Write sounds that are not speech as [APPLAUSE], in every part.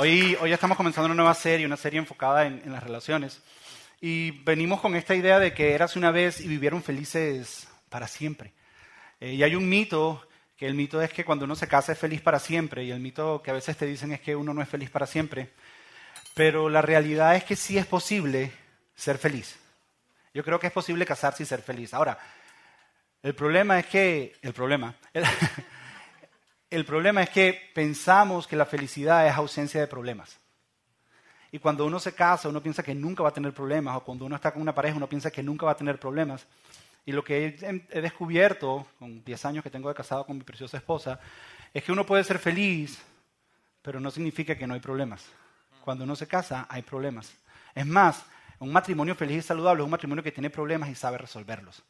Hoy, estamos comenzando una nueva serie, una serie enfocada en, las relaciones. Y venimos con esta idea de que eras una vez y vivieron felices para siempre. Eh, y hay un mito, que el mito es que cuando uno se casa es feliz para siempre, y el mito que a veces te dicen es que uno no es feliz para siempre. Pero la realidad es que sí es posible ser feliz. Yo creo que es posible casarse y ser feliz. Ahora, el problema es que, el problema, [LAUGHS] el problema es que pensamos que la felicidad es ausencia de problemas. Y cuando uno se casa, uno piensa que nunca va a tener problemas, o cuando uno está con una pareja, uno piensa que nunca va a tener problemas. Y lo que he, descubierto, con 10 años que tengo de casado con mi preciosa esposa, es que uno puede ser feliz, pero no significa que no hay problemas. Cuando uno se casa, hay problemas. Es más, un matrimonio feliz y saludable es un matrimonio que tiene problemas y sabe resolverlos.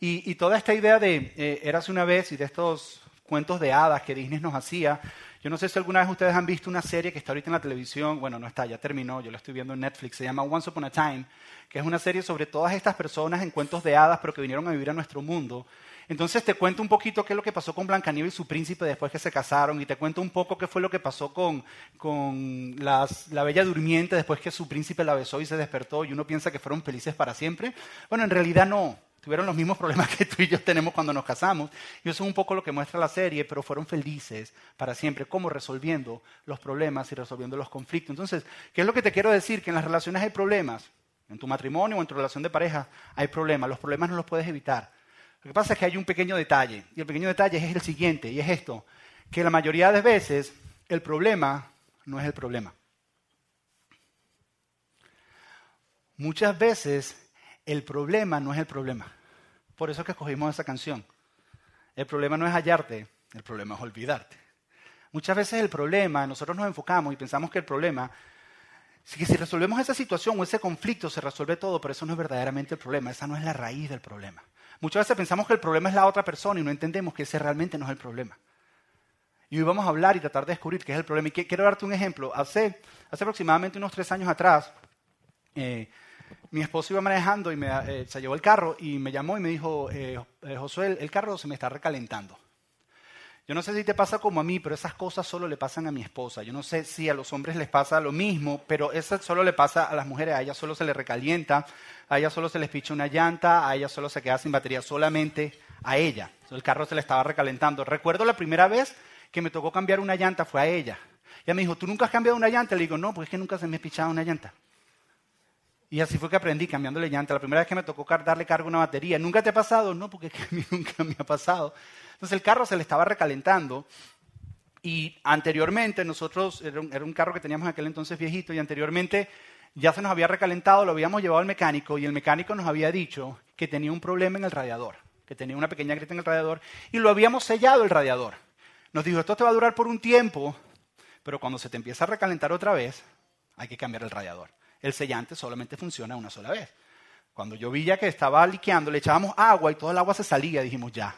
Y, toda esta idea de eh, eras una vez y de estos cuentos de hadas que Disney nos hacía, yo no sé si alguna vez ustedes han visto una serie que está ahorita en la televisión, bueno, no está, ya terminó, yo la estoy viendo en Netflix, se llama Once Upon a Time, que es una serie sobre todas estas personas en cuentos de hadas, pero que vinieron a vivir a nuestro mundo. Entonces te cuento un poquito qué es lo que pasó con Blancanieves y su príncipe después que se casaron, y te cuento un poco qué fue lo que pasó con, con la Bella Durmiente después que su príncipe la besó y se despertó, y uno piensa que fueron felices para siempre. Bueno, en realidad no tuvieron los mismos problemas que tú y yo tenemos cuando nos casamos. Y eso es un poco lo que muestra la serie, pero fueron felices para siempre, como resolviendo los problemas y resolviendo los conflictos. Entonces, ¿qué es lo que te quiero decir? Que en las relaciones hay problemas. En tu matrimonio o en tu relación de pareja hay problemas. Los problemas no los puedes evitar. Lo que pasa es que hay un pequeño detalle. Y el pequeño detalle es el siguiente, y es esto, que la mayoría de veces el problema no es el problema. Muchas veces el problema no es el problema. Por eso es que escogimos esa canción. El problema no es hallarte, el problema es olvidarte. Muchas veces el problema, nosotros nos enfocamos y pensamos que el problema, que si resolvemos esa situación o ese conflicto se resuelve todo, pero eso no es verdaderamente el problema, esa no es la raíz del problema. Muchas veces pensamos que el problema es la otra persona y no entendemos que ese realmente no es el problema. Y hoy vamos a hablar y tratar de descubrir qué es el problema. Y quiero darte un ejemplo. Hace, aproximadamente unos tres años atrás, eh, mi esposo iba manejando y me, eh, se llevó el carro y me llamó y me dijo, eh, eh, Josué, el carro se me está recalentando. Yo no sé si te pasa como a mí, pero esas cosas solo le pasan a mi esposa. Yo no sé si a los hombres les pasa lo mismo, pero eso solo le pasa a las mujeres. A ellas solo se les recalienta, a ellas solo se les picha una llanta, a ellas solo se queda sin batería, solamente a ella. El carro se le estaba recalentando. Recuerdo la primera vez que me tocó cambiar una llanta fue a ella. Ella me dijo, ¿tú nunca has cambiado una llanta? Le digo, no, porque es que nunca se me ha pichado una llanta. Y así fue que aprendí, cambiándole llanta. La primera vez que me tocó darle carga a una batería. ¿Nunca te ha pasado? No, porque [LAUGHS] nunca me ha pasado. Entonces el carro se le estaba recalentando. Y anteriormente nosotros, era un, carro que teníamos en aquel entonces viejito, y anteriormente ya se nos había recalentado, lo habíamos llevado al mecánico y el mecánico nos había dicho que tenía un problema en el radiador, que tenía una pequeña grieta en el radiador y lo habíamos sellado el radiador. Nos dijo, esto te va a durar por un tiempo, pero cuando se te empieza a recalentar otra vez, hay que cambiar el radiador el sellante solamente funciona una sola vez. Cuando yo vi ya que estaba liqueando, le echábamos agua y todo el agua se salía, dijimos ya,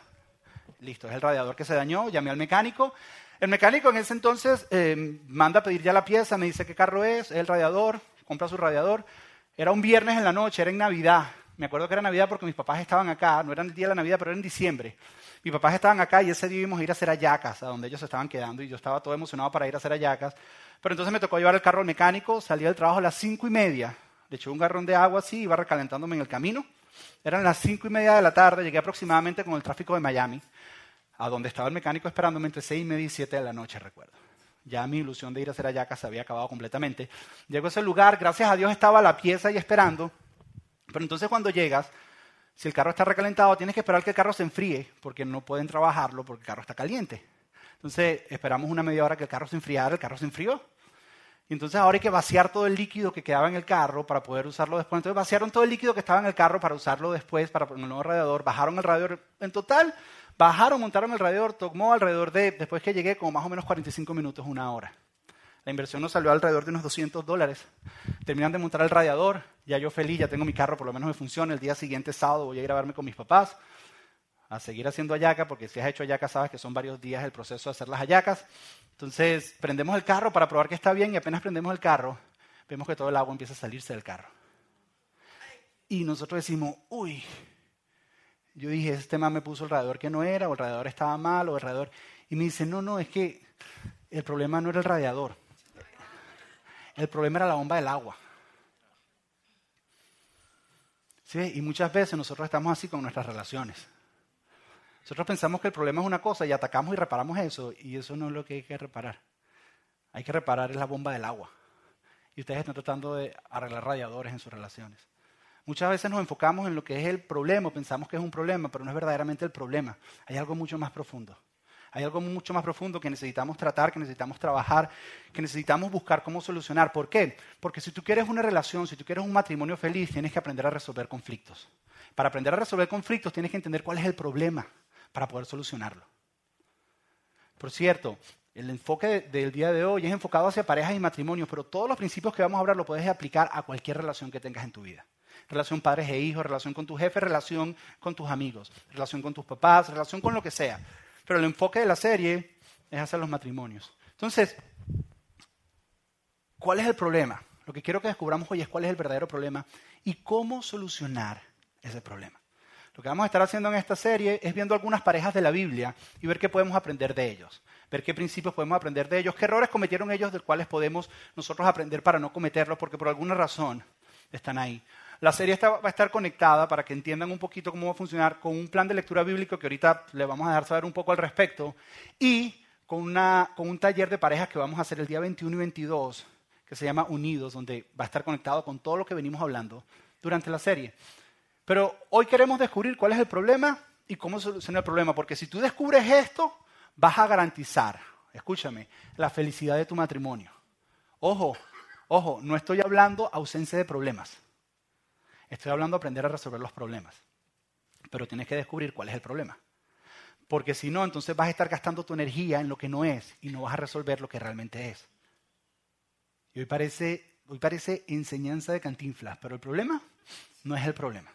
listo, es el radiador que se dañó, llamé al mecánico. El mecánico en ese entonces eh, manda a pedir ya la pieza, me dice qué carro es el radiador, compra su radiador. Era un viernes en la noche, era en Navidad. Me acuerdo que era Navidad porque mis papás estaban acá, no era el día de la Navidad, pero era en diciembre. Mis papás estaban acá y ese día íbamos a ir a hacer ayacas, a donde ellos se estaban quedando, y yo estaba todo emocionado para ir a hacer ayacas. Pero entonces me tocó llevar el carro al mecánico, salí del trabajo a las cinco y media, le eché un garrón de agua así, iba recalentándome en el camino. Eran las cinco y media de la tarde, llegué aproximadamente con el tráfico de Miami, a donde estaba el mecánico esperándome entre seis y media y siete de la noche, recuerdo. Ya mi ilusión de ir a hacer ayacas se había acabado completamente. Llego a ese lugar, gracias a Dios estaba la pieza ahí esperando. Pero entonces cuando llegas, si el carro está recalentado, tienes que esperar que el carro se enfríe, porque no pueden trabajarlo porque el carro está caliente. Entonces esperamos una media hora que el carro se enfriara, el carro se enfrió. Y entonces ahora hay que vaciar todo el líquido que quedaba en el carro para poder usarlo después. Entonces vaciaron todo el líquido que estaba en el carro para usarlo después, para poner el nuevo radiador. Bajaron el radiador. En total, bajaron, montaron el radiador, tomó alrededor de, después que llegué, como más o menos 45 minutos, una hora. La inversión nos salió alrededor de unos 200 dólares. Terminan de montar el radiador, ya yo feliz, ya tengo mi carro, por lo menos me funciona. El día siguiente, sábado, voy a verme con mis papás, a seguir haciendo ayaca, porque si has hecho ayaca sabes que son varios días el proceso de hacer las ayacas. Entonces, prendemos el carro para probar que está bien y apenas prendemos el carro, vemos que todo el agua empieza a salirse del carro. Y nosotros decimos, uy, yo dije, este tema me puso el radiador que no era, o el radiador estaba mal, o el radiador... Y me dice, no, no, es que el problema no era el radiador El problema era la bomba del agua. ¿Sí? Y muchas veces nosotros estamos así con nuestras relaciones. Nosotros pensamos que el problema es una cosa y atacamos y reparamos eso, y eso no es lo que hay que reparar. Hay que reparar es la bomba del agua. Y ustedes están tratando de arreglar radiadores en sus relaciones. Muchas veces nos enfocamos en lo que es el problema, pensamos que es un problema, pero no es verdaderamente el problema. Hay algo mucho más profundo. Hay algo mucho más profundo que necesitamos tratar, que necesitamos trabajar, que necesitamos buscar cómo solucionar. ¿Por qué? Porque si tú quieres una relación, si tú quieres un matrimonio feliz, tienes que aprender a resolver conflictos. Para aprender a resolver conflictos tienes que entender cuál es el problema para poder solucionarlo. Por cierto, el enfoque del día de hoy es enfocado hacia parejas y matrimonios, pero todos los principios que vamos a hablar lo puedes aplicar a cualquier relación que tengas en tu vida. Relación padres e hijos, relación con tu jefe, relación con tus amigos, relación con tus papás, relación con lo que sea. Pero el enfoque de la serie es hacia los matrimonios. Entonces, ¿cuál es el problema? Lo que quiero que descubramos hoy es cuál es el verdadero problema y cómo solucionar ese problema. Lo que vamos a estar haciendo en esta serie es viendo algunas parejas de la Biblia y ver qué podemos aprender de ellos, ver qué principios podemos aprender de ellos, qué errores cometieron ellos de los cuales podemos nosotros aprender para no cometerlos, porque por alguna razón están ahí. La serie va a estar conectada para que entiendan un poquito cómo va a funcionar con un plan de lectura bíblico que ahorita le vamos a dejar saber un poco al respecto y con, un taller de parejas que vamos a hacer el día 21 y 22 que se llama Unidos, donde va a estar conectado con todo lo que venimos hablando durante la serie. Pero hoy queremos descubrir cuál es el problema y cómo solucionar el problema, porque si tú descubres esto, vas a garantizar, escúchame, la felicidad de tu matrimonio. Ojo, ojo, no estoy hablando ausencia de problemas. Estoy hablando de aprender a resolver los problemas. Pero tienes que descubrir cuál es el problema. Porque si no, entonces vas a estar gastando tu energía en lo que no es y no vas a resolver lo que realmente es. Y hoy parece, enseñanza de cantinflas, pero el problema no es el problema.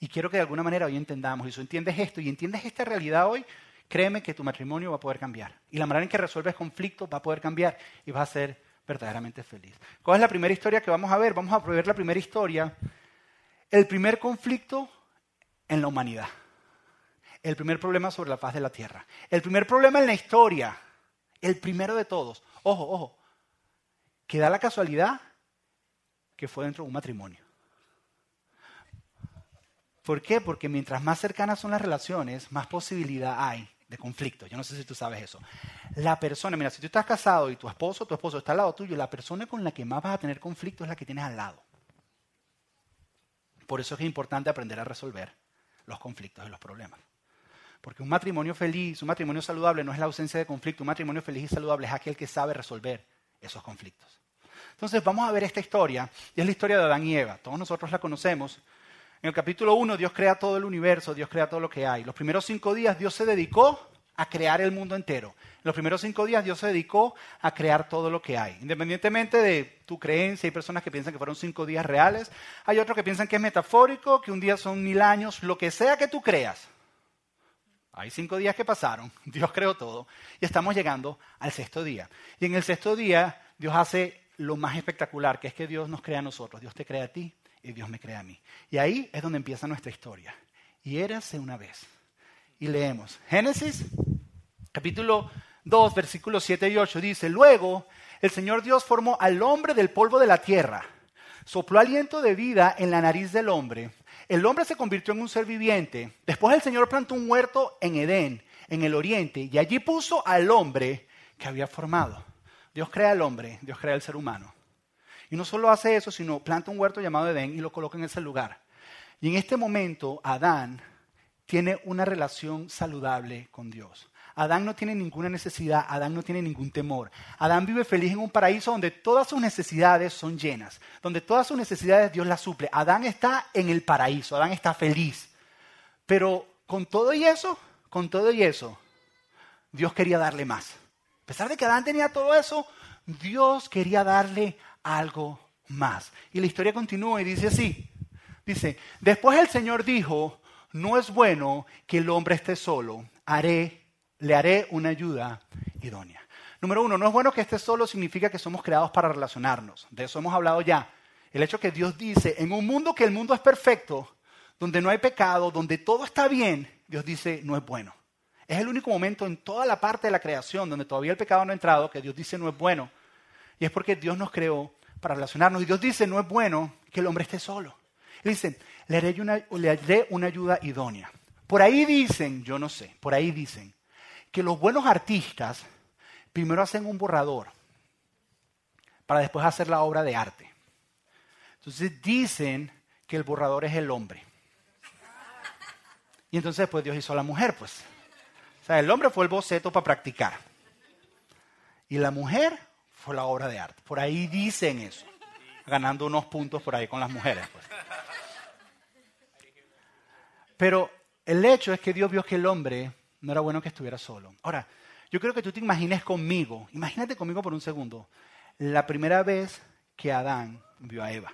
Y quiero que de alguna manera hoy entendamos, y si entiendes esto y entiendes esta realidad hoy, créeme que tu matrimonio va a poder cambiar. Y la manera en que resuelves conflictos va a poder cambiar y vas a ser verdaderamente feliz. ¿Cuál es la primera historia que vamos a ver? Vamos a ver la primera historia. El primer conflicto en la humanidad. El primer problema sobre la faz de la tierra. El primer problema en la historia. El primero de todos. Ojo, ojo. Que da la casualidad que fue dentro de un matrimonio. ¿Por qué? Porque mientras más cercanas son las relaciones, más posibilidad hay de conflicto. Yo no sé si tú sabes eso. La persona, mira, si tú estás casado y tu esposo, tu esposo está al lado tuyo, la persona con la que más vas a tener conflicto es la que tienes al lado. Por eso es importante aprender a resolver los conflictos y los problemas. Porque un matrimonio feliz, un matrimonio saludable no es la ausencia de conflicto, un matrimonio feliz y saludable es aquel que sabe resolver esos conflictos. Entonces vamos a ver esta historia, y es la historia de Adán y Eva. Todos nosotros la conocemos, en el capítulo 1 Dios crea todo el universo, Dios crea todo lo que hay. Los primeros cinco días Dios se dedicó a crear el mundo entero. En los primeros cinco días Dios se dedicó a crear todo lo que hay. Independientemente de tu creencia, hay personas que piensan que fueron cinco días reales, hay otros que piensan que es metafórico, que un día son mil años, lo que sea que tú creas. Hay cinco días que pasaron, [LAUGHS] Dios creó todo y estamos llegando al sexto día. Y en el sexto día Dios hace lo más espectacular, que es que Dios nos crea a nosotros, Dios te crea a ti, y Dios me crea a mí. Y ahí es donde empieza nuestra historia. Y érase una vez. Y leemos. Génesis, capítulo 2, versículos 7 y 8, dice, luego el Señor Dios formó al hombre del polvo de la tierra, sopló aliento de vida en la nariz del hombre. El hombre se convirtió en un ser viviente. Después el Señor plantó un huerto en Edén, en el oriente, y allí puso al hombre que había formado. Dios crea al hombre, Dios crea al ser humano. Y no solo hace eso, sino planta un huerto llamado Edén y lo coloca en ese lugar. Y en este momento Adán tiene una relación saludable con Dios. Adán no tiene ninguna necesidad, Adán no tiene ningún temor. Adán vive feliz en un paraíso donde todas sus necesidades son llenas, donde todas sus necesidades Dios las suple. Adán está en el paraíso, Adán está feliz. Pero con todo y eso, con todo y eso, Dios quería darle más. A pesar de que Adán tenía todo eso, Dios quería darle algo más. Y la historia continúa y dice así. Dice, después el Señor dijo, no es bueno que el hombre esté solo, haré, le haré una ayuda idónea. Número uno, no es bueno que esté solo significa que somos creados para relacionarnos. De eso hemos hablado ya. El hecho que Dios dice, en un mundo que el mundo es perfecto, donde no hay pecado, donde todo está bien, Dios dice, no es bueno. Es el único momento en toda la parte de la creación donde todavía el pecado no ha entrado que Dios dice no es bueno. Y es porque Dios nos creó para relacionarnos. Y Dios dice, no es bueno que el hombre esté solo. Él dice, le haré una, le haré una ayuda idónea. Por ahí dicen, yo no sé, por ahí dicen que los buenos artistas primero hacen un borrador para después hacer la obra de arte. Entonces dicen que el borrador es el hombre. Y entonces después Dios hizo a la mujer, pues. O sea, el hombre fue el boceto para practicar. Y la mujer fue la obra de arte. Por ahí dicen eso. Ganando unos puntos por ahí con las mujeres. Pues. Pero el hecho es que Dios vio que el hombre no era bueno que estuviera solo. Ahora, yo creo que tú te imagines conmigo, imagínate conmigo por un segundo, la primera vez que Adán vio a Eva.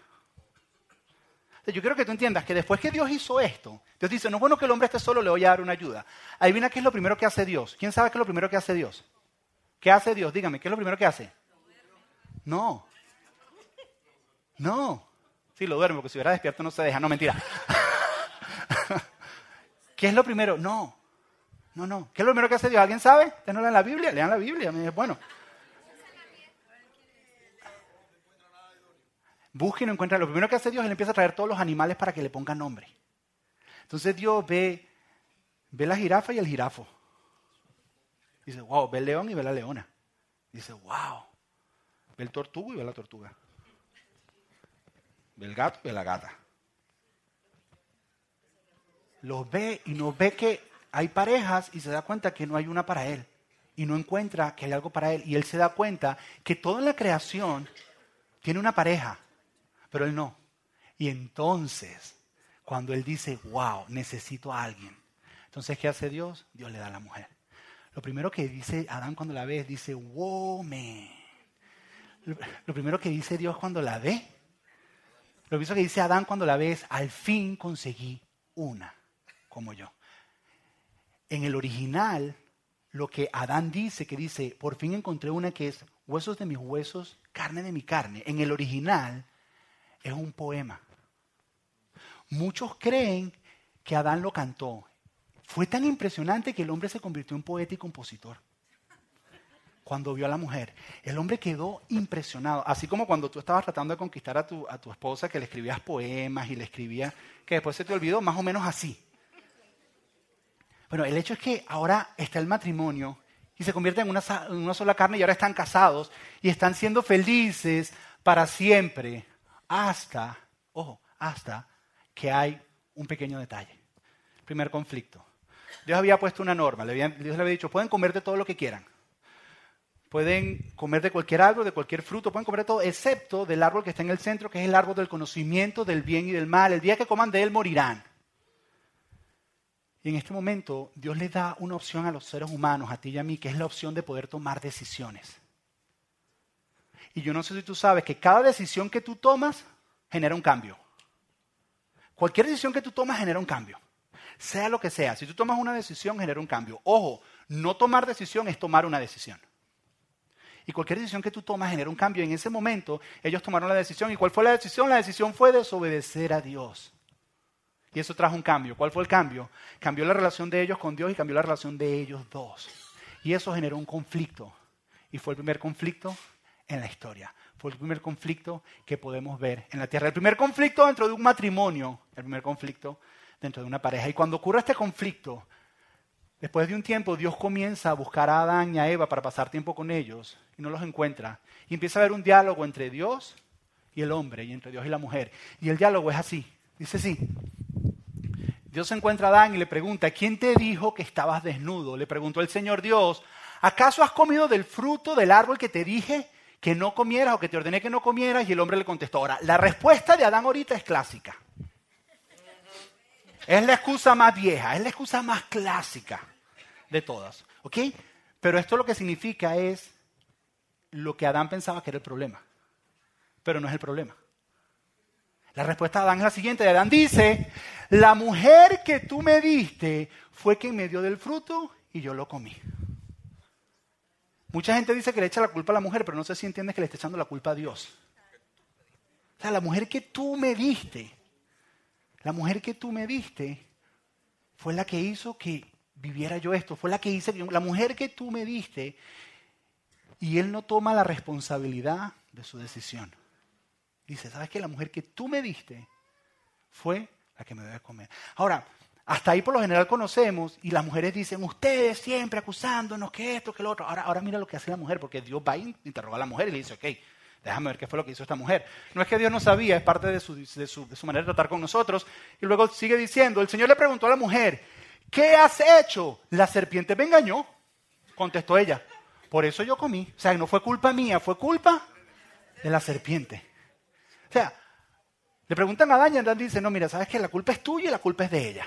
Yo quiero que tú entiendas que después que Dios hizo esto, Dios dice, no es bueno que el hombre esté solo, le voy a dar una ayuda. Adivina qué es lo primero que hace Dios. ¿Quién sabe qué es lo primero que hace Dios? ¿Qué hace Dios? Dígame, ¿qué es lo primero que hace? No. No. Sí, lo duerme, porque si hubiera despierto no se deja. No, mentira. [LAUGHS] ¿Qué es lo primero? No. No, no. ¿Qué es lo primero que hace Dios? ¿Alguien sabe? ¿Ustedes no leen la Biblia? Lean la Biblia. Bueno. Busca y no encuentra. Lo primero que hace Dios, Él empieza a traer todos los animales para que le pongan nombre. Entonces Dios ve, ve la jirafa y el jirafo. Dice, wow, ve el león y ve la leona. Dice, wow. Ve el tortugo y ve la tortuga. Ve el gato y ve la gata. Los ve y no ve que hay parejas y se da cuenta que no hay una para él. Y no encuentra que hay algo para él. Y él se da cuenta que toda la creación tiene una pareja pero él no. Y entonces, cuando él dice, wow, necesito a alguien, entonces, ¿qué hace Dios? Dios le da a la mujer. Lo primero que dice Adán cuando la ve, dice, wow, man. Lo, primero que dice Dios cuando la ve, lo primero que dice Adán cuando la ve es, al fin conseguí una como yo. En el original, lo que Adán dice, que dice, por fin encontré una que es huesos de mis huesos, carne de mi carne. En el original, es un poema. Muchos creen que Adán lo cantó. Fue tan impresionante que el hombre se convirtió en poeta y compositor. Cuando vio a la mujer, el hombre quedó impresionado. Así como cuando tú estabas tratando de conquistar a tu, a tu esposa, que le escribías poemas y le escribías, que después se te olvidó, más o menos así. Bueno, el hecho es que ahora está el matrimonio y se convierte en una, en una sola carne y ahora están casados y están siendo felices para siempre hasta, ojo, hasta que hay un pequeño detalle. Primer conflicto. Dios había puesto una norma, Dios le había dicho, pueden comer de todo lo que quieran. Pueden comer de cualquier árbol, de cualquier fruto, pueden comer de todo, excepto del árbol que está en el centro, que es el árbol del conocimiento del bien y del mal. El día que coman de él morirán. Y en este momento Dios le da una opción a los seres humanos, a ti y a mí, que es la opción de poder tomar decisiones. Y yo no sé si tú sabes que cada decisión que tú tomas genera un cambio. Cualquier decisión que tú tomas genera un cambio. Sea lo que sea. Si tú tomas una decisión, genera un cambio. Ojo, no tomar decisión es tomar una decisión. Y cualquier decisión que tú tomas genera un cambio. En ese momento ellos tomaron la decisión. ¿Y cuál fue la decisión? La decisión fue desobedecer a Dios. Y eso trajo un cambio. ¿Cuál fue el cambio? Cambió la relación de ellos con Dios y cambió la relación de ellos dos. Y eso generó un conflicto. Y fue el primer conflicto en la historia. Fue el primer conflicto que podemos ver en la tierra. El primer conflicto dentro de un matrimonio, el primer conflicto dentro de una pareja. Y cuando ocurre este conflicto, después de un tiempo Dios comienza a buscar a Adán y a Eva para pasar tiempo con ellos y no los encuentra. Y empieza a haber un diálogo entre Dios y el hombre y entre Dios y la mujer. Y el diálogo es así. Dice así. Dios encuentra a Adán y le pregunta, ¿quién te dijo que estabas desnudo? Le preguntó el Señor Dios, ¿acaso has comido del fruto del árbol que te dije que no comieras o que te ordené que no comieras y el hombre le contestó. Ahora, la respuesta de Adán ahorita es clásica. Es la excusa más vieja, es la excusa más clásica de todas. ¿Ok? Pero esto lo que significa es lo que Adán pensaba que era el problema. Pero no es el problema. La respuesta de Adán es la siguiente. Adán dice, la mujer que tú me diste fue quien me dio del fruto y yo lo comí. Mucha gente dice que le echa la culpa a la mujer, pero no sé si entiendes que le está echando la culpa a Dios. O sea, la mujer que tú me diste, la mujer que tú me diste, fue la que hizo que viviera yo esto, fue la que hice, la mujer que tú me diste y él no toma la responsabilidad de su decisión. Dice, ¿sabes qué? La mujer que tú me diste fue la que me debe comer. Ahora, hasta ahí por lo general conocemos y las mujeres dicen, ustedes siempre acusándonos que esto, que lo otro. Ahora, ahora mira lo que hace la mujer, porque Dios va y interroga a la mujer y le dice, ok, déjame ver qué fue lo que hizo esta mujer. No es que Dios no sabía, es parte de su, manera de tratar con nosotros. Y luego sigue diciendo, el Señor le preguntó a la mujer, ¿qué has hecho? La serpiente me engañó, contestó ella. Por eso yo comí. O sea, no fue culpa mía, fue culpa de la serpiente. O sea, le preguntan a Adán y Adán dice, no, mira, sabes que la culpa es tuya y la culpa es de ella.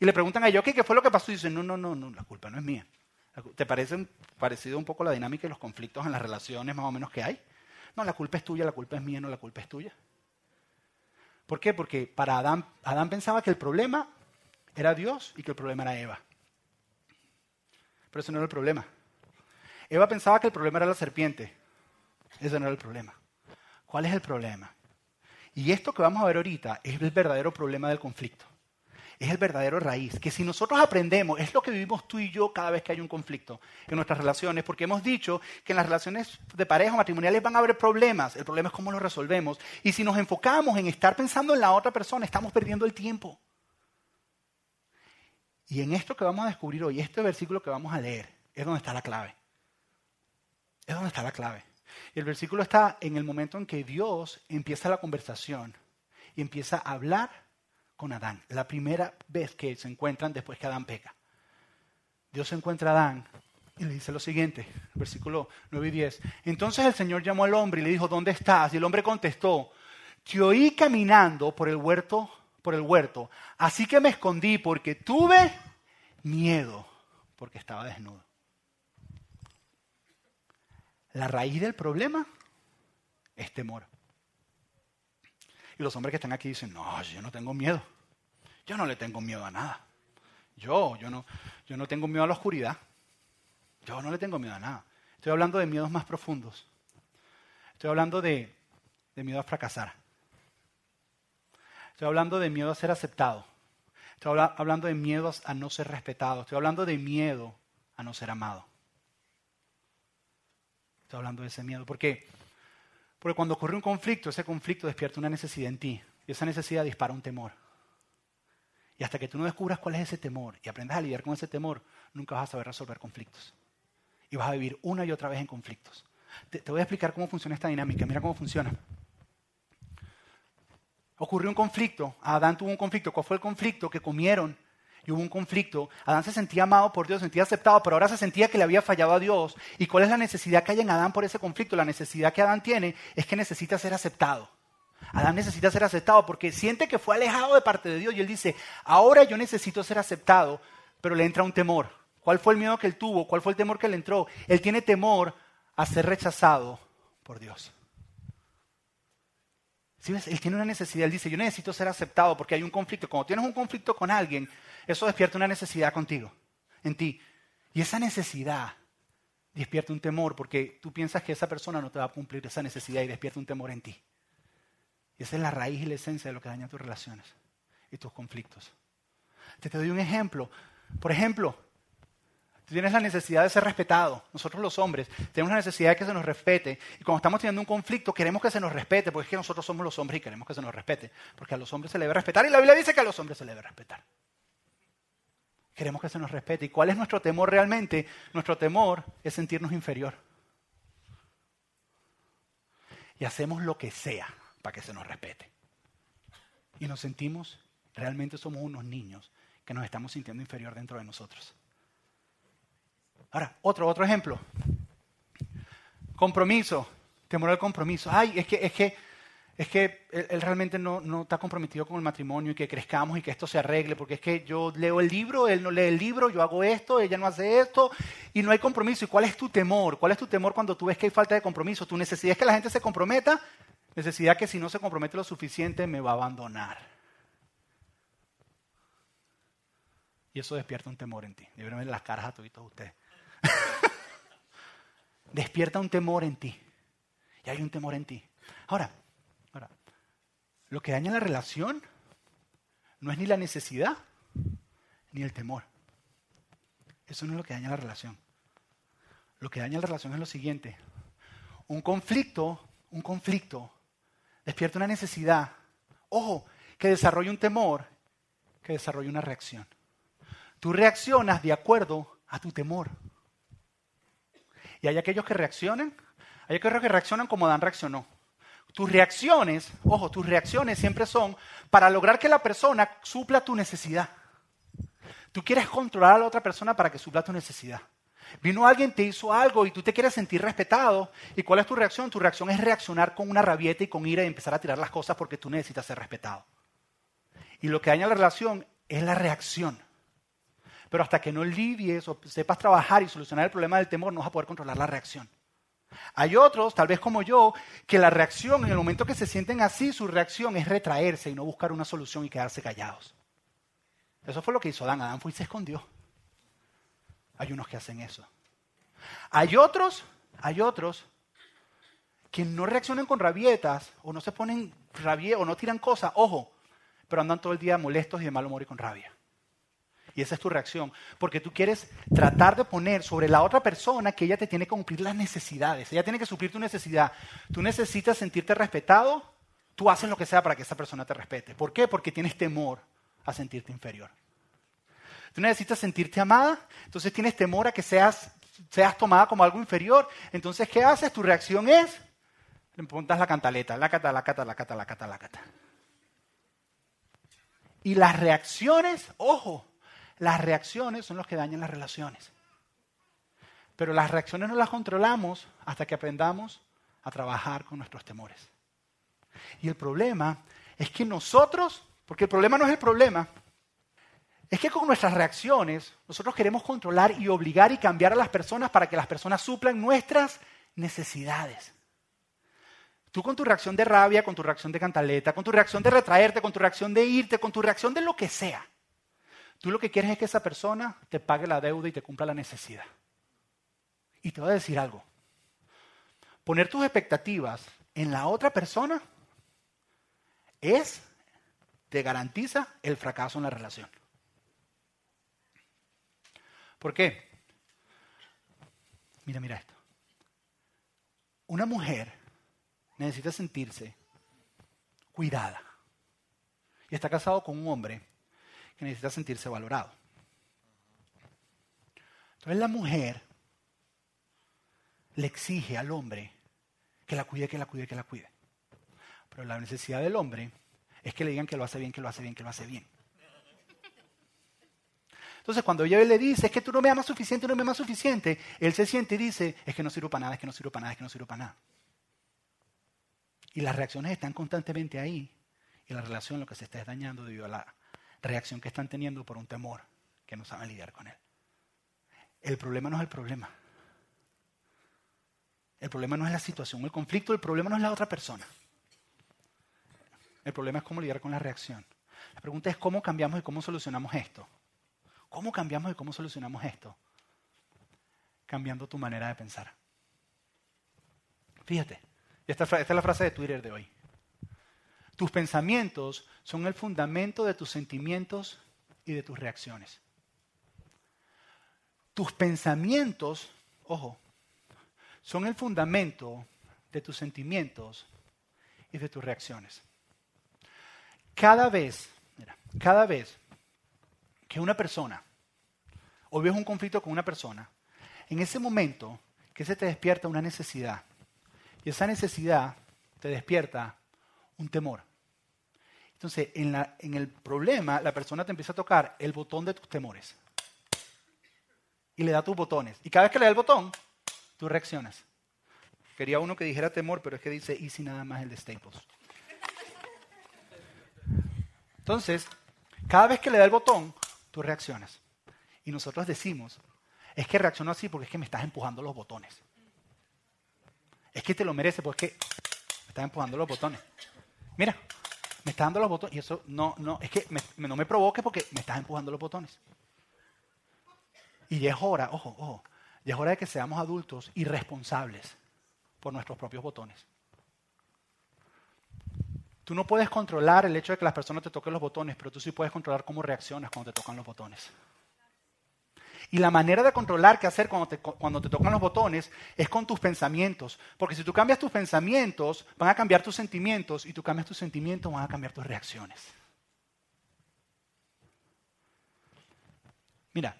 Y le preguntan a ellos, ¿qué fue lo que pasó? Y dicen, no, no, no, no, la culpa no es mía. ¿Te parece parecido un poco la dinámica y los conflictos en las relaciones más o menos que hay? No, la culpa es tuya, la culpa es mía, no, la culpa es tuya. ¿Por qué? Porque para Adán, Adán pensaba que el problema era Dios y que el problema era Eva. Pero ese no era el problema. Eva pensaba que el problema era la serpiente. Ese no era el problema. ¿Cuál es el problema? Y esto que vamos a ver ahorita es el verdadero problema del conflicto es el verdadero raíz. Que si nosotros aprendemos, es lo que vivimos tú y yo cada vez que hay un conflicto en nuestras relaciones, porque hemos dicho que en las relaciones de pareja o matrimoniales van a haber problemas, el problema es cómo los resolvemos. Y si nos enfocamos en estar pensando en la otra persona, estamos perdiendo el tiempo. Y en esto que vamos a descubrir hoy, este versículo que vamos a leer, es donde está la clave. Es donde está la clave. Y el versículo está en el momento en que Dios empieza la conversación y empieza a hablar con Adán. La primera vez que se encuentran después que Adán peca. Dios encuentra a Adán y le dice lo siguiente, versículo 9 y 10. Entonces el Señor llamó al hombre y le dijo, ¿dónde estás? Y el hombre contestó, te oí caminando por el huerto, por el huerto, así que me escondí porque tuve miedo, porque estaba desnudo. La raíz del problema es temor. Y los hombres que están aquí dicen, no, yo no tengo miedo. Yo no le tengo miedo a nada. Yo, yo no, yo no tengo miedo a la oscuridad. Yo no le tengo miedo a nada. Estoy hablando de miedos más profundos. Estoy hablando de, de miedo a fracasar. Estoy hablando de miedo a ser aceptado. Estoy hablando de miedo a no ser respetado. Estoy hablando de miedo a no ser amado. Estoy hablando de ese miedo. ¿Por qué? Porque cuando ocurre un conflicto, ese conflicto despierta una necesidad en ti. Y esa necesidad dispara un temor. Y hasta que tú no descubras cuál es ese temor y aprendas a lidiar con ese temor, nunca vas a saber resolver conflictos. Y vas a vivir una y otra vez en conflictos. Te, voy a explicar cómo funciona esta dinámica. Mira cómo funciona. Ocurrió un conflicto. Adán tuvo un conflicto. ¿Cuál fue el conflicto? Que comieron y hubo un conflicto. Adán se sentía amado por Dios, se sentía aceptado, pero ahora se sentía que le había fallado a Dios. ¿Y cuál es la necesidad que hay en Adán por ese conflicto? La necesidad que Adán tiene es que necesita ser aceptado. Adán necesita ser aceptado porque siente que fue alejado de parte de Dios y él dice, ahora yo necesito ser aceptado, pero le entra un temor. ¿Cuál fue el miedo que él tuvo? ¿Cuál fue el temor que le entró? Él tiene temor a ser rechazado por Dios. ¿Sí ves? Él tiene una necesidad, él dice, yo necesito ser aceptado porque hay un conflicto. Cuando tienes un conflicto con alguien, eso despierta una necesidad contigo, en ti. Y esa necesidad despierta un temor porque tú piensas que esa persona no te va a cumplir esa necesidad y despierta un temor en ti. Y esa es la raíz y la esencia de lo que daña tus relaciones y tus conflictos. Te, te doy un ejemplo. Por ejemplo, tú tienes la necesidad de ser respetado. Nosotros los hombres tenemos la necesidad de que se nos respete. Y cuando estamos teniendo un conflicto, queremos que se nos respete, porque es que nosotros somos los hombres y queremos que se nos respete. Porque a los hombres se les debe respetar. Y la Biblia dice que a los hombres se les debe respetar. Queremos que se nos respete. ¿Y cuál es nuestro temor realmente? Nuestro temor es sentirnos inferior. Y hacemos lo que sea para que se nos respete. Y nos sentimos, realmente somos unos niños que nos estamos sintiendo inferior dentro de nosotros. Ahora, otro, otro ejemplo. Compromiso, temor al compromiso. Ay, es que, es que es que él, realmente no, no, está comprometido con el matrimonio y que crezcamos y que esto se arregle, porque es que yo leo el libro, él no lee el libro, yo hago esto, ella no hace esto y no hay compromiso. ¿Y cuál es tu temor? ¿Cuál es tu temor cuando tú ves que hay falta de compromiso? Tu necesidad es que la gente se comprometa, necesidad que si no se compromete lo suficiente me va a abandonar. Y eso despierta un temor en ti. Deben las caras a todos ustedes. Despierta un temor en ti. Y hay un temor en ti. Ahora, lo que daña la relación no es ni la necesidad ni el temor. Eso no es lo que daña la relación. Lo que daña la relación es lo siguiente. Un conflicto, un conflicto, despierta una necesidad. Ojo, que desarrolla un temor, que desarrolla una reacción. Tú reaccionas de acuerdo a tu temor. Y hay aquellos que reaccionan, hay aquellos que reaccionan como Dan reaccionó. Tus reacciones, ojo, tus reacciones siempre son para lograr que la persona supla tu necesidad. Tú quieres controlar a la otra persona para que supla tu necesidad. Vino alguien, te hizo algo y tú te quieres sentir respetado. ¿Y cuál es tu reacción? Tu reacción es reaccionar con una rabieta y con ira y empezar a tirar las cosas porque tú necesitas ser respetado. Y lo que daña la relación es la reacción. Pero hasta que no lidies o sepas trabajar y solucionar el problema del temor, no vas a poder controlar la reacción. Hay otros, tal vez como yo, que la reacción, en el momento que se sienten así, su reacción es retraerse y no buscar una solución y quedarse callados. Eso fue lo que hizo Adán. Adán fue y se escondió. Hay unos que hacen eso. Hay otros, hay otros que no reaccionan con rabietas o no se ponen rabia o no tiran cosas, ojo, pero andan todo el día molestos y de mal humor y con rabia. Y esa es tu reacción, porque tú quieres tratar de poner sobre la otra persona que ella te tiene que cumplir las necesidades. Ella tiene que suplir tu necesidad. Tú necesitas sentirte respetado, tú haces lo que sea para que esa persona te respete. ¿Por qué? Porque tienes temor a sentirte inferior. Tú necesitas sentirte amada, entonces tienes temor a que seas, tomada como algo inferior. Entonces, ¿qué haces? Tu reacción es, le pontas la cantaleta, la cata, la cata, la cata, la cata, la cata. Y las reacciones, ojo, las reacciones son los que dañan las relaciones. Pero las reacciones no las controlamos hasta que aprendamos a trabajar con nuestros temores. Y el problema es que nosotros, porque el problema no es el problema, es que con nuestras reacciones nosotros queremos controlar y obligar y cambiar a las personas para que las personas suplan nuestras necesidades. Tú con tu reacción de rabia, con tu reacción de cantaleta, con tu reacción de retraerte, con tu reacción de irte, con tu reacción de lo que sea, tú lo que quieres es que esa persona te pague la deuda y te cumpla la necesidad. Y te voy a decir algo. Poner tus expectativas en la otra persona es, te garantiza el fracaso en la relación. ¿Por qué? Mira, mira esto. Una mujer necesita sentirse cuidada. Y está casado con un hombre que necesita sentirse valorado. Entonces la mujer le exige al hombre que la cuide, que la cuide, que la cuide. Pero la necesidad del hombre es que le digan que lo hace bien, que lo hace bien, que lo hace bien. Entonces, cuando ella le dice, es que tú no me amas suficiente, no me amas suficiente, él se siente y dice, es que no sirvo para nada, es que no sirvo para nada, es que no sirvo para nada. Y las reacciones están constantemente ahí. Y la relación lo que se está es dañando debido a la reacción que están teniendo por un temor que no saben lidiar con él. El problema no es el problema. El problema no es la situación, el conflicto, el problema no es la otra persona. El problema es cómo lidiar con la reacción. La pregunta es cómo cambiamos y cómo solucionamos esto. ¿Cómo cambiamos y cómo solucionamos esto? Cambiando tu manera de pensar. Fíjate, esta, esta es la frase de Twitter de hoy. Tus pensamientos son el fundamento de tus sentimientos y de tus reacciones. Tus pensamientos, ojo, son el fundamento de tus sentimientos y de tus reacciones. Cada vez, cada vez que una persona, o ves un conflicto con una persona, en ese momento que se te despierta una necesidad, y esa necesidad te despierta un temor. Entonces, en, el problema, la persona te empieza a tocar el botón de tus temores. Y le da tus botones. Y cada vez que le da el botón, tú reaccionas. Quería uno que dijera temor, pero es que dice easy nada más el de Staples. Entonces, cada vez que le da el botón, tú reaccionas. Y nosotros decimos, es que reacciono así porque es que me estás empujando los botones. Es que te lo merece porque me estás empujando los botones. Mira, me estás dando los botones. Y eso no, no, es que no me provoque porque me estás empujando los botones. Y ya es hora, ojo, ojo, ya es hora de que seamos adultos y responsables por nuestros propios botones. Tú no puedes controlar el hecho de que las personas te toquen los botones, pero tú sí puedes controlar cómo reaccionas cuando te tocan los botones. Y la manera de controlar qué hacer cuando te, cuando te tocan los botones es con tus pensamientos. Porque si tú cambias tus pensamientos, van a cambiar tus sentimientos. Y tú cambias tus sentimientos, van a cambiar tus reacciones. Mira,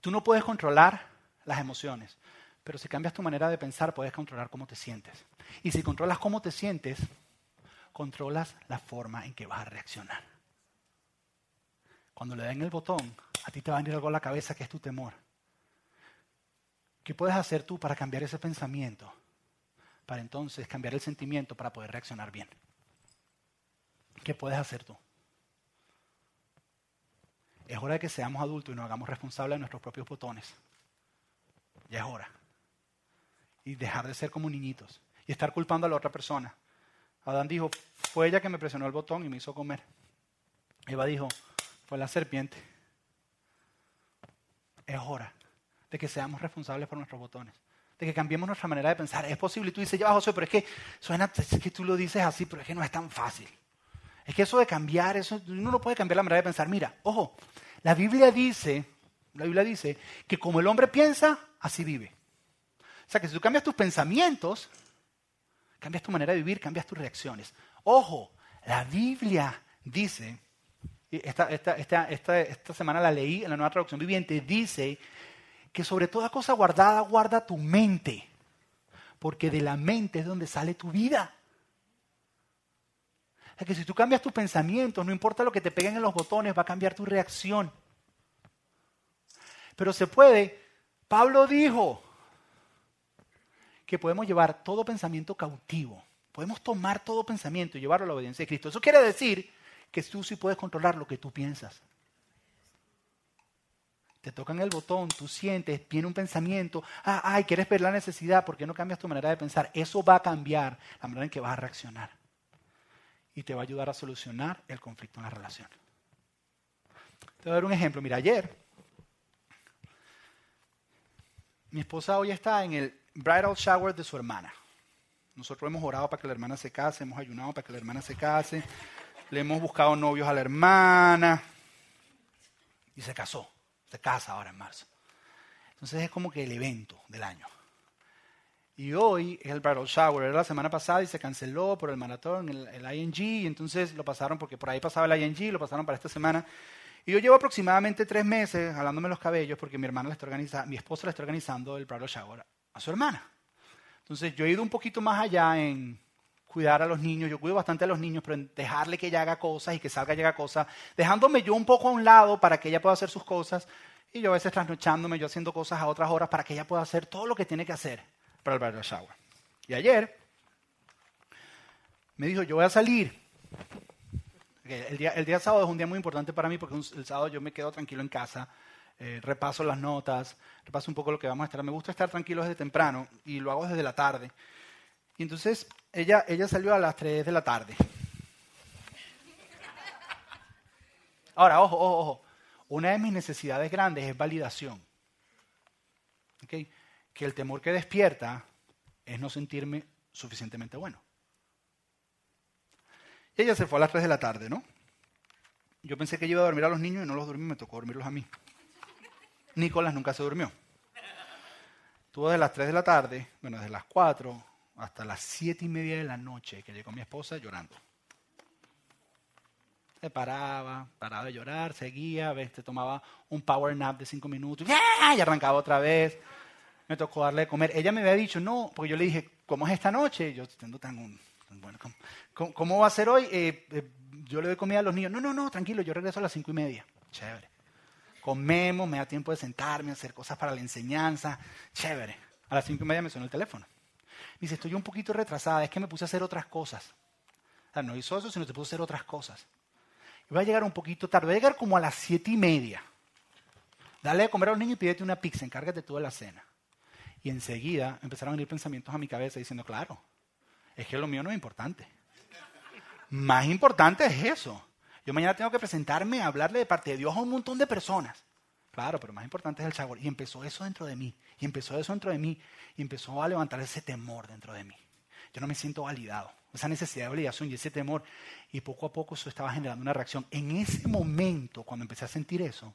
tú no puedes controlar las emociones. Pero si cambias tu manera de pensar, puedes controlar cómo te sientes. Y si controlas cómo te sientes, controlas la forma en que vas a reaccionar. Cuando le den el botón, a ti te va a venir algo a la cabeza que es tu temor. ¿Qué puedes hacer tú para cambiar ese pensamiento? Para entonces cambiar el sentimiento para poder reaccionar bien. ¿Qué puedes hacer tú? Es hora de que seamos adultos y nos hagamos responsables de nuestros propios botones. Ya es hora. Y dejar de ser como niñitos. Y estar culpando a la otra persona. Adán dijo, fue ella que me presionó el botón y me hizo comer. Eva dijo, fue la serpiente. Es hora de que seamos responsables por nuestros botones. De que cambiemos nuestra manera de pensar. Es posible. Y tú dices, ya, José, pero es que suena, es que tú lo dices así, pero es que no es tan fácil. Es que eso de cambiar, eso, uno no puede cambiar la manera de pensar. Mira, ojo, la Biblia dice, la Biblia dice que como el hombre piensa, así vive. O sea que si tú cambias tus pensamientos, cambias tu manera de vivir, cambias tus reacciones. Ojo, la Biblia dice, esta, esta, semana la leí en la nueva traducción viviente, dice que sobre toda cosa guardada guarda tu mente, porque de la mente es donde sale tu vida. O sea que si tú cambias tus pensamientos, no importa lo que te peguen en los botones, va a cambiar tu reacción. Pero se puede, Pablo dijo, que podemos llevar todo pensamiento cautivo. Podemos tomar todo pensamiento y llevarlo a la obediencia de Cristo. Eso quiere decir que tú sí puedes controlar lo que tú piensas. Te tocan el botón, tú sientes, viene un pensamiento, ah, ay, quieres ver la necesidad, ¿por qué no cambias tu manera de pensar? Eso va a cambiar la manera en que vas a reaccionar. Y te va a ayudar a solucionar el conflicto en la relación. Te voy a dar un ejemplo. Mira, ayer mi esposa hoy está en el bridal shower de su hermana. Nosotros hemos orado para que la hermana se case, hemos ayunado para que la hermana se case, le hemos buscado novios a la hermana y se casó, se casa ahora en marzo. Entonces es como que el evento del año. Y hoy es el bridal shower, era la semana pasada y se canceló por el maratón, el, el ING, y entonces lo pasaron porque por ahí pasaba el ING, lo pasaron para esta semana. Y yo llevo aproximadamente tres meses jalándome los cabellos porque mi hermana le está organizando, mi esposa le está organizando el bridal shower a su hermana. Entonces yo he ido un poquito más allá en cuidar a los niños, yo cuido bastante a los niños, pero dejarle que ella haga cosas y que salga y haga cosas, dejándome yo un poco a un lado para que ella pueda hacer sus cosas y yo a veces trasnochándome, yo haciendo cosas a otras horas para que ella pueda hacer todo lo que tiene que hacer para el bridal shower. Y ayer me dijo, yo voy a salir. El día, el día sábado es un día muy importante para mí porque el sábado yo me quedo tranquilo en casa eh, repaso las notas, repaso un poco lo que vamos a estar. Me gusta estar tranquilo desde temprano y lo hago desde la tarde. Y entonces ella, ella salió a las 3 de la tarde. Ahora, ojo, ojo, ojo. Una de mis necesidades grandes es validación. Que el temor que despierta es no sentirme suficientemente bueno. Y ella se fue a las 3 de la tarde, ¿no? Yo pensé que iba a dormir a los niños y no los dormí, me tocó dormirlos a mí. Nicolás nunca se durmió. Estuvo desde las 3 de la tarde, bueno, desde las 4 hasta las 7 y media de la noche que llegó mi esposa llorando. Se paraba, paraba de llorar, seguía, te tomaba un power nap de 5 minutos y arrancaba otra vez. Me tocó darle de comer. Ella me había dicho, no, porque yo le dije, ¿cómo es esta noche? Yo tengo tan bueno, ¿cómo, va a ser hoy? Eh, eh, yo le doy comida a los niños. No, no, no, tranquilo, yo regreso a las 5 y media. Chévere comemos, me da tiempo de sentarme, hacer cosas para la enseñanza, chévere. A las cinco y media me sonó el teléfono. Dice, estoy un poquito retrasada, es que me puse a hacer otras cosas. O sea, no hizo eso, sino se puso a hacer otras cosas. Y voy a llegar un poquito tarde, voy a llegar como a las siete y media. Dale de comer a los niños y pídete una pizza, encárgate tú de la cena. Y enseguida empezaron a venir pensamientos a mi cabeza diciendo, claro, es que lo mío no es importante. Más importante es eso. Yo mañana tengo que presentarme a hablarle de parte de Dios a un montón de personas. Claro, pero más importante es el sabor. Y empezó eso dentro de mí. Y empezó eso dentro de mí. Y empezó a levantar ese temor dentro de mí. Yo no me siento validado. Esa necesidad de validación y ese temor. Y poco a poco eso estaba generando una reacción. En ese momento, cuando empecé a sentir eso,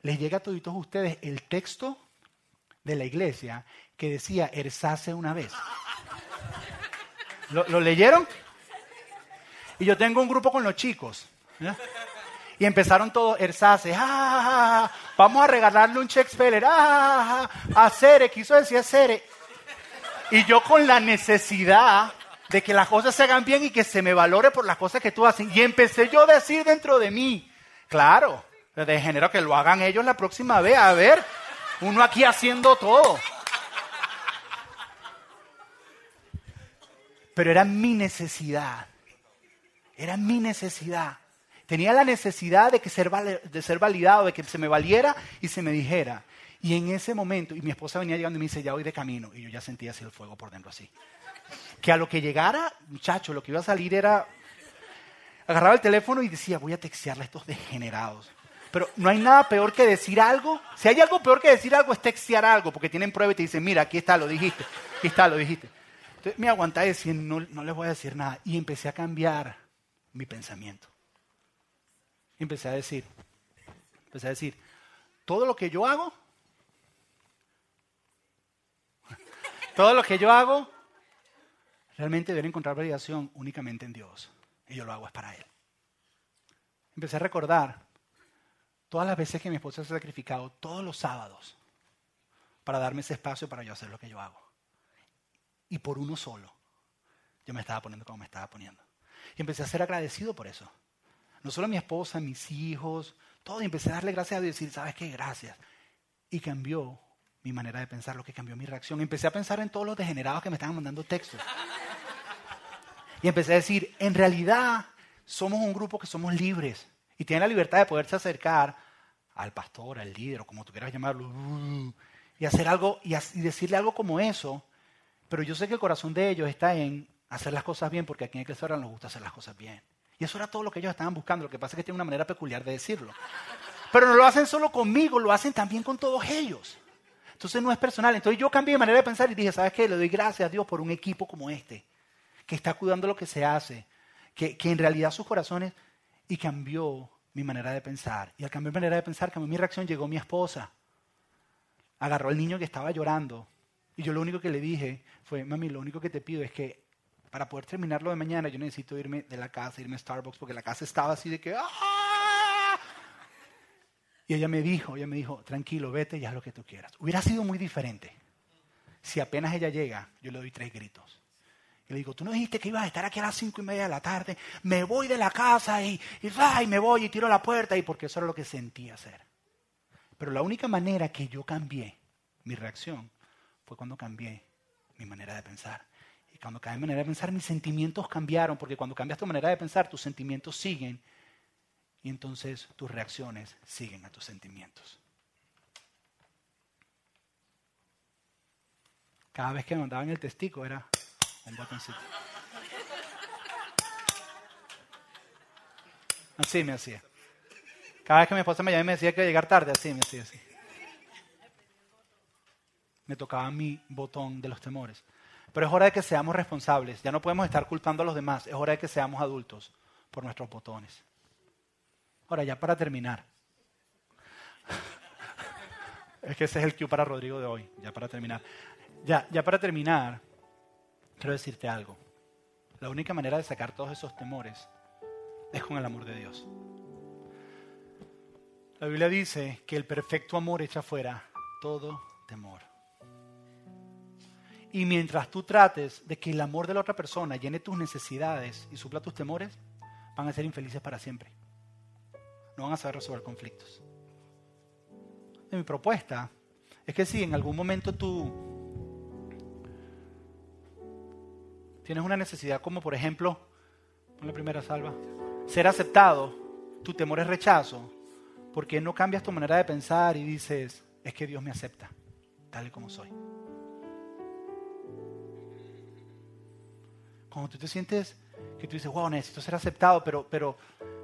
les llega a todos ustedes el texto de la iglesia que decía Ersase una vez. ¿Lo, leyeron? Y yo tengo un grupo con los chicos. Y empezaron todos, Ersase, ah, vamos a regalarle un Shakespeare, ah, a quiso decir Cere. Y yo con la necesidad de que las cosas se hagan bien y que se me valore por las cosas que tú haces. Y empecé yo a decir dentro de mí, claro, de género que lo hagan ellos la próxima vez. A ver, uno aquí haciendo todo. Pero era mi necesidad. Era mi necesidad. Tenía la necesidad de, que ser, de ser validado, de que se me valiera y se me dijera. Y en ese momento, y mi esposa venía llegando y me dice, ya voy de camino. Y yo ya sentía así el fuego por dentro, así. Que a lo que llegara, muchacho, lo que iba a salir era... Agarraba el teléfono y decía, voy a textearle a estos degenerados. Pero no hay nada peor que decir algo. Si hay algo peor que decir algo es textear algo, porque tienen prueba y te dicen, mira, aquí está, lo dijiste, aquí está, lo dijiste. Entonces me aguanté a decir, no, no les voy a decir nada. Y empecé a cambiar mi pensamiento. Empecé a decir, empecé a decir, todo lo que yo hago, [LAUGHS] todo lo que yo hago, realmente debe encontrar validación únicamente en Dios. Y yo lo hago es para Él. Empecé a recordar todas las veces que mi esposa se ha sacrificado, todos los sábados, para darme ese espacio para yo hacer lo que yo hago. Y por uno solo, yo me estaba poniendo como me estaba poniendo. Y empecé a ser agradecido por eso. No solo a mi esposa, a mis hijos, todo. Y empecé a darle gracias a Dios y decir, ¿sabes qué? Gracias. Y cambió mi manera de pensar, lo que cambió mi reacción. Empecé a pensar en todos los degenerados que me estaban mandando textos. Y empecé a decir, en realidad somos un grupo que somos libres y tienen la libertad de poderse acercar al pastor, al líder, o como tú quieras llamarlo, y hacer algo, y, decirle algo como eso, pero yo sé que el corazón de ellos está en hacer las cosas bien, porque aquí en Iglesia nos gusta hacer las cosas bien. Eso era todo lo que ellos estaban buscando, lo que pasa es que tienen una manera peculiar de decirlo. Pero no lo hacen solo conmigo, lo hacen también con todos ellos. Entonces no es personal. Entonces yo cambié mi manera de pensar y dije, ¿sabes qué? Le doy gracias a Dios por un equipo como este, que está cuidando lo que se hace, que, que en realidad sus corazones, y cambió mi manera de pensar. Y al cambiar mi manera de pensar, cambió mi reacción, llegó mi esposa. Agarró al niño que estaba llorando. Y yo lo único que le dije fue, mami, lo único que te pido es que para poder terminarlo de mañana yo necesito irme de la casa, irme a Starbucks, porque la casa estaba así de que... ¡ah! Y ella me dijo, ella me dijo, tranquilo, vete y haz lo que tú quieras. Hubiera sido muy diferente. Si apenas ella llega, yo le doy tres gritos. Y le digo, tú no dijiste que ibas a estar aquí a las cinco y media de la tarde. Me voy de la casa y, y, me voy y tiro la puerta. Y porque eso era lo que sentía hacer. Pero la única manera que yo cambié mi reacción fue cuando cambié mi manera de pensar. Cuando cambié mi manera de pensar, mis sentimientos cambiaron. Porque cuando cambias tu manera de pensar, tus sentimientos siguen. Y entonces tus reacciones siguen a tus sentimientos. Cada vez que me mandaban el testigo era Así me hacía. Cada vez que mi esposa me llamaba me decía que iba a llegar tarde, así me hacía. Me tocaba mi botón de los temores. Pero es hora de que seamos responsables. Ya no podemos estar culpando a los demás. Es hora de que seamos adultos por nuestros botones. Ahora, ya para terminar. [LAUGHS] es que ese es el cue para Rodrigo de hoy. Ya para terminar. Ya, ya para terminar quiero decirte algo. La única manera de sacar todos esos temores es con el amor de Dios. La Biblia dice que el perfecto amor echa fuera todo temor. Y mientras tú trates de que el amor de la otra persona llene tus necesidades y supla tus temores, van a ser infelices para siempre. No van a saber resolver conflictos. mi propuesta es que si en algún momento tú tienes una necesidad como por ejemplo, pon la primera salva, ser aceptado, tu temor es rechazo, porque no cambias tu manera de pensar y dices, es que Dios me acepta, tal y como soy. Cuando tú te sientes que tú dices, wow, necesito ser aceptado, pero, pero,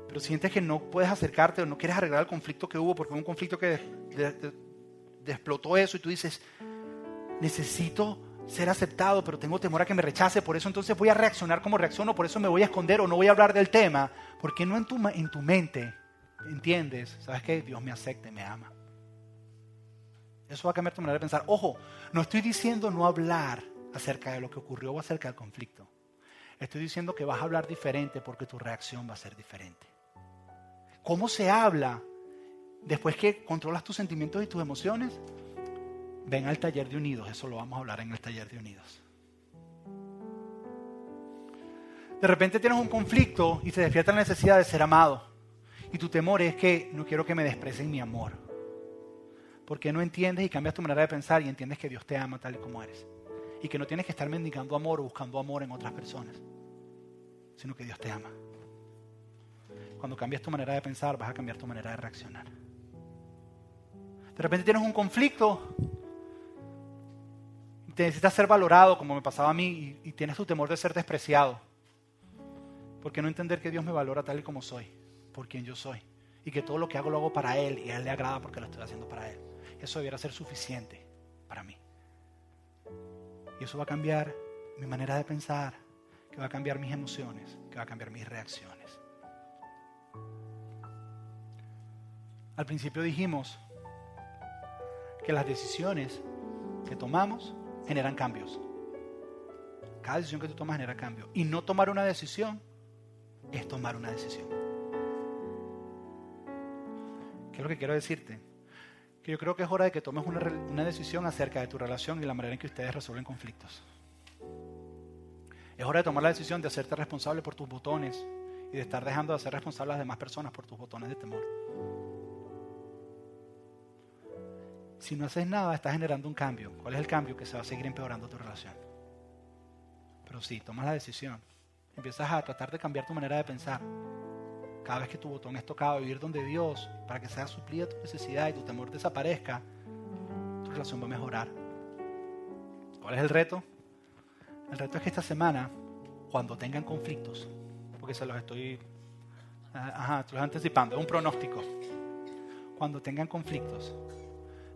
pero sientes que no puedes acercarte o no quieres arreglar el conflicto que hubo, porque hubo un conflicto que explotó eso y tú dices, necesito ser aceptado, pero tengo temor a que me rechace, por eso entonces voy a reaccionar como reacciono, por eso me voy a esconder o no voy a hablar del tema, porque no en tu, en tu mente entiendes, sabes que Dios me acepta y me ama. Eso va a cambiar tu manera de pensar. Ojo, no estoy diciendo no hablar acerca de lo que ocurrió o acerca del conflicto. Estoy diciendo que vas a hablar diferente porque tu reacción va a ser diferente. ¿Cómo se habla después que controlas tus sentimientos y tus emociones? Ven al taller de unidos, eso lo vamos a hablar en el taller de unidos. De repente tienes un conflicto y te despierta la necesidad de ser amado. Y tu temor es que no quiero que me desprecien mi amor. Porque no entiendes y cambias tu manera de pensar y entiendes que Dios te ama tal y como eres. Y que no tienes que estar mendigando amor o buscando amor en otras personas, sino que Dios te ama. Cuando cambias tu manera de pensar, vas a cambiar tu manera de reaccionar. De repente tienes un conflicto, te necesitas ser valorado, como me pasaba a mí, y, tienes tu temor de ser despreciado. ¿Por qué no entender que Dios me valora tal y como soy? Por quien yo soy. Y que todo lo que hago lo hago para Él y a Él le agrada porque lo estoy haciendo para Él. Eso debiera ser suficiente. Y eso va a cambiar mi manera de pensar, que va a cambiar mis emociones, que va a cambiar mis reacciones. Al principio dijimos que las decisiones que tomamos generan cambios. Cada decisión que tú tomas genera cambios. Y no tomar una decisión es tomar una decisión. ¿Qué es lo que quiero decirte? Que yo creo que es hora de que tomes una, decisión acerca de tu relación y la manera en que ustedes resuelven conflictos. Es hora de tomar la decisión de hacerte responsable por tus botones y de estar dejando de ser responsable a las demás personas por tus botones de temor. Si no haces nada, estás generando un cambio. ¿Cuál es el cambio? Que se va a seguir empeorando tu relación. Pero si tomas la decisión empiezas a tratar de cambiar tu manera de pensar. Cada vez que tu botón es tocado, vivir donde Dios, para que sea suplida tu necesidad y tu temor desaparezca, tu relación va a mejorar. ¿Cuál es el reto? El reto es que esta semana, cuando tengan conflictos, porque se los estoy, ajá, te los anticipando, es un pronóstico. Cuando tengan conflictos,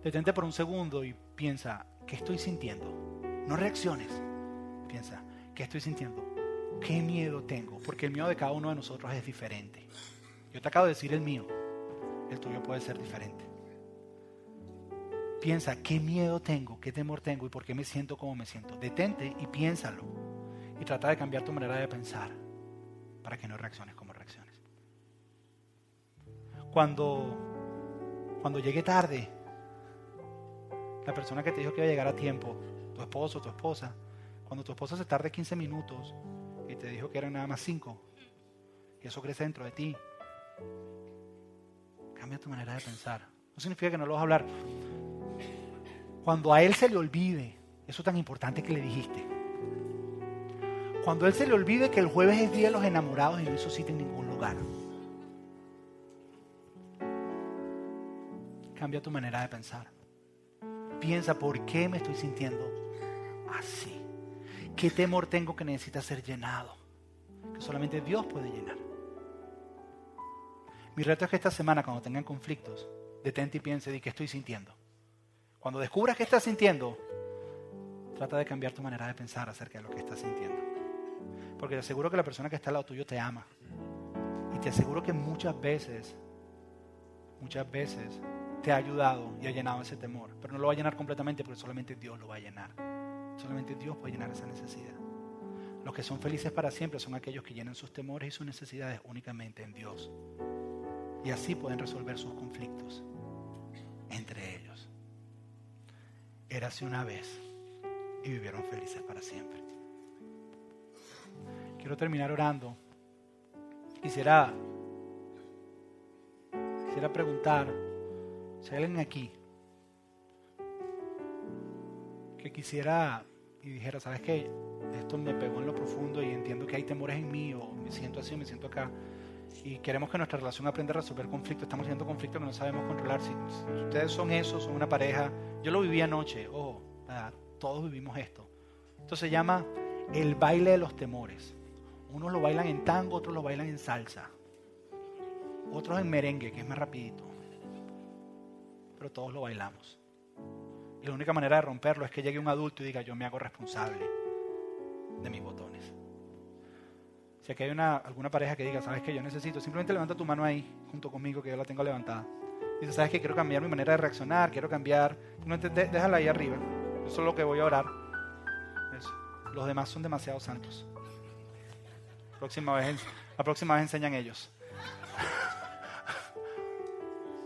detente por un segundo y piensa, ¿qué estoy sintiendo? No reacciones. Piensa, ¿qué estoy sintiendo? ¿Qué miedo tengo? Porque el miedo de cada uno de nosotros es diferente. Yo te acabo de decir el mío. El tuyo puede ser diferente. Piensa, ¿qué miedo tengo? ¿Qué temor tengo? ¿Y por qué me siento como me siento? Detente y piénsalo. Y trata de cambiar tu manera de pensar para que no reacciones como reacciones. Cuando, cuando llegue tarde, la persona que te dijo que iba a llegar a tiempo, tu esposo, tu esposa, cuando tu esposa se tarde 15 minutos, y te dijo que eran nada más cinco, y eso crece dentro de ti, cambia tu manera de pensar. No significa que no lo vas a hablar. Cuando a él se le olvide eso tan importante que le dijiste, cuando a él se le olvide que el jueves es día de los enamorados y no hizo cita en ningún lugar, cambia tu manera de pensar. Piensa, ¿por qué me estoy sintiendo así? ¿Qué temor tengo que necesita ser llenado? Que solamente Dios puede llenar. Mi reto es que esta semana, cuando tengan conflictos, detente y piense de qué estoy sintiendo. Cuando descubras qué estás sintiendo, trata de cambiar tu manera de pensar acerca de lo que estás sintiendo. Porque te aseguro que la persona que está al lado tuyo te ama. Y te aseguro que muchas veces, muchas veces te ha ayudado y ha llenado ese temor. Pero no lo va a llenar completamente porque solamente Dios lo va a llenar. Solamente Dios puede llenar esa necesidad. Los que son felices para siempre son aquellos que llenan sus temores y sus necesidades únicamente en Dios. Y así pueden resolver sus conflictos entre ellos. Érase una vez y vivieron felices para siempre. Quiero terminar orando. Quisiera, quisiera preguntar si alguien aquí que quisiera y dijera, ¿sabes qué? Esto me pegó en lo profundo y entiendo que hay temores en mí o me siento así o me siento acá. Y queremos que nuestra relación aprenda a resolver conflictos. Estamos teniendo conflictos que no sabemos controlar. Si, ustedes son eso, son una pareja. Yo lo viví anoche. Oh, todos vivimos esto. Esto se llama el baile de los temores. Unos lo bailan en tango, otros lo bailan en salsa. Otros en merengue, que es más rapidito. Pero todos lo bailamos. Y la única manera de romperlo es que llegue un adulto y diga, yo me hago responsable de mis botones. Si aquí hay una, alguna pareja que diga, sabes que yo necesito, simplemente levanta tu mano ahí junto conmigo, que yo la tengo levantada. Dices, ¿sabes qué? Quiero cambiar mi manera de reaccionar, quiero cambiar. No déjala ahí arriba. Eso es lo que voy a orar. Los demás son demasiado santos. Próxima vez, la próxima vez enseñan ellos. [LAUGHS]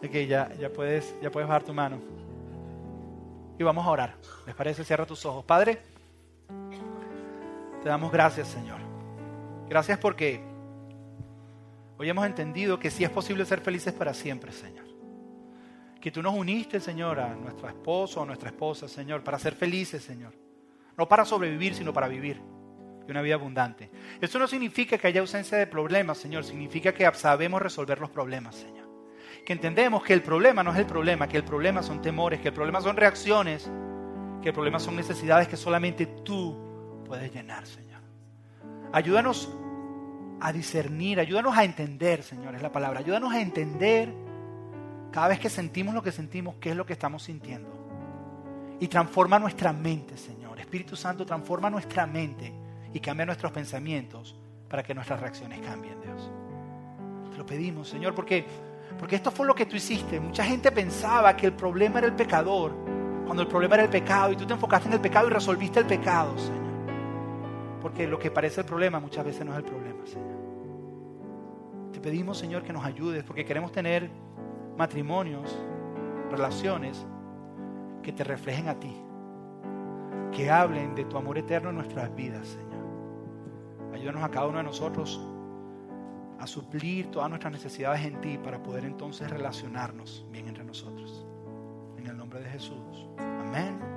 Ok, ya, ya, puedes, ya puedes bajar tu mano. Y vamos a orar. ¿Les parece? Cierra tus ojos. Padre, te damos gracias, Señor. Gracias porque hoy hemos entendido que sí es posible ser felices para siempre, Señor. Que tú nos uniste, Señor, a nuestro esposo o nuestra esposa, Señor, para ser felices, Señor. No para sobrevivir, sino para vivir y una vida abundante. Esto no significa que haya ausencia de problemas, Señor. Significa que sabemos resolver los problemas, Señor que entendemos que el problema no es el problema, que el problema son temores, que el problema son reacciones, que el problema son necesidades que solamente tú puedes llenar, Señor. Ayúdanos a discernir, ayúdanos a entender, Señor, es la palabra. Ayúdanos a entender cada vez que sentimos lo que sentimos, qué es lo que estamos sintiendo. Y transforma nuestra mente, Señor. Espíritu Santo, transforma nuestra mente y cambia nuestros pensamientos para que nuestras reacciones cambien, Dios. Te lo pedimos, Señor, porque porque esto fue lo que tú hiciste. Mucha gente pensaba que el problema era el pecador, cuando el problema era el pecado, y tú te enfocaste en el pecado y resolviste el pecado, Señor. Porque lo que parece el problema muchas veces no es el problema, Señor. Te pedimos, Señor, que nos ayudes, porque queremos tener matrimonios, relaciones que te reflejen a ti, que hablen de tu amor eterno en nuestras vidas, Señor. Ayúdanos a cada uno de nosotros a suplir todas nuestras necesidades en ti para poder entonces relacionarnos bien entre nosotros. En el nombre de Jesús. Amén.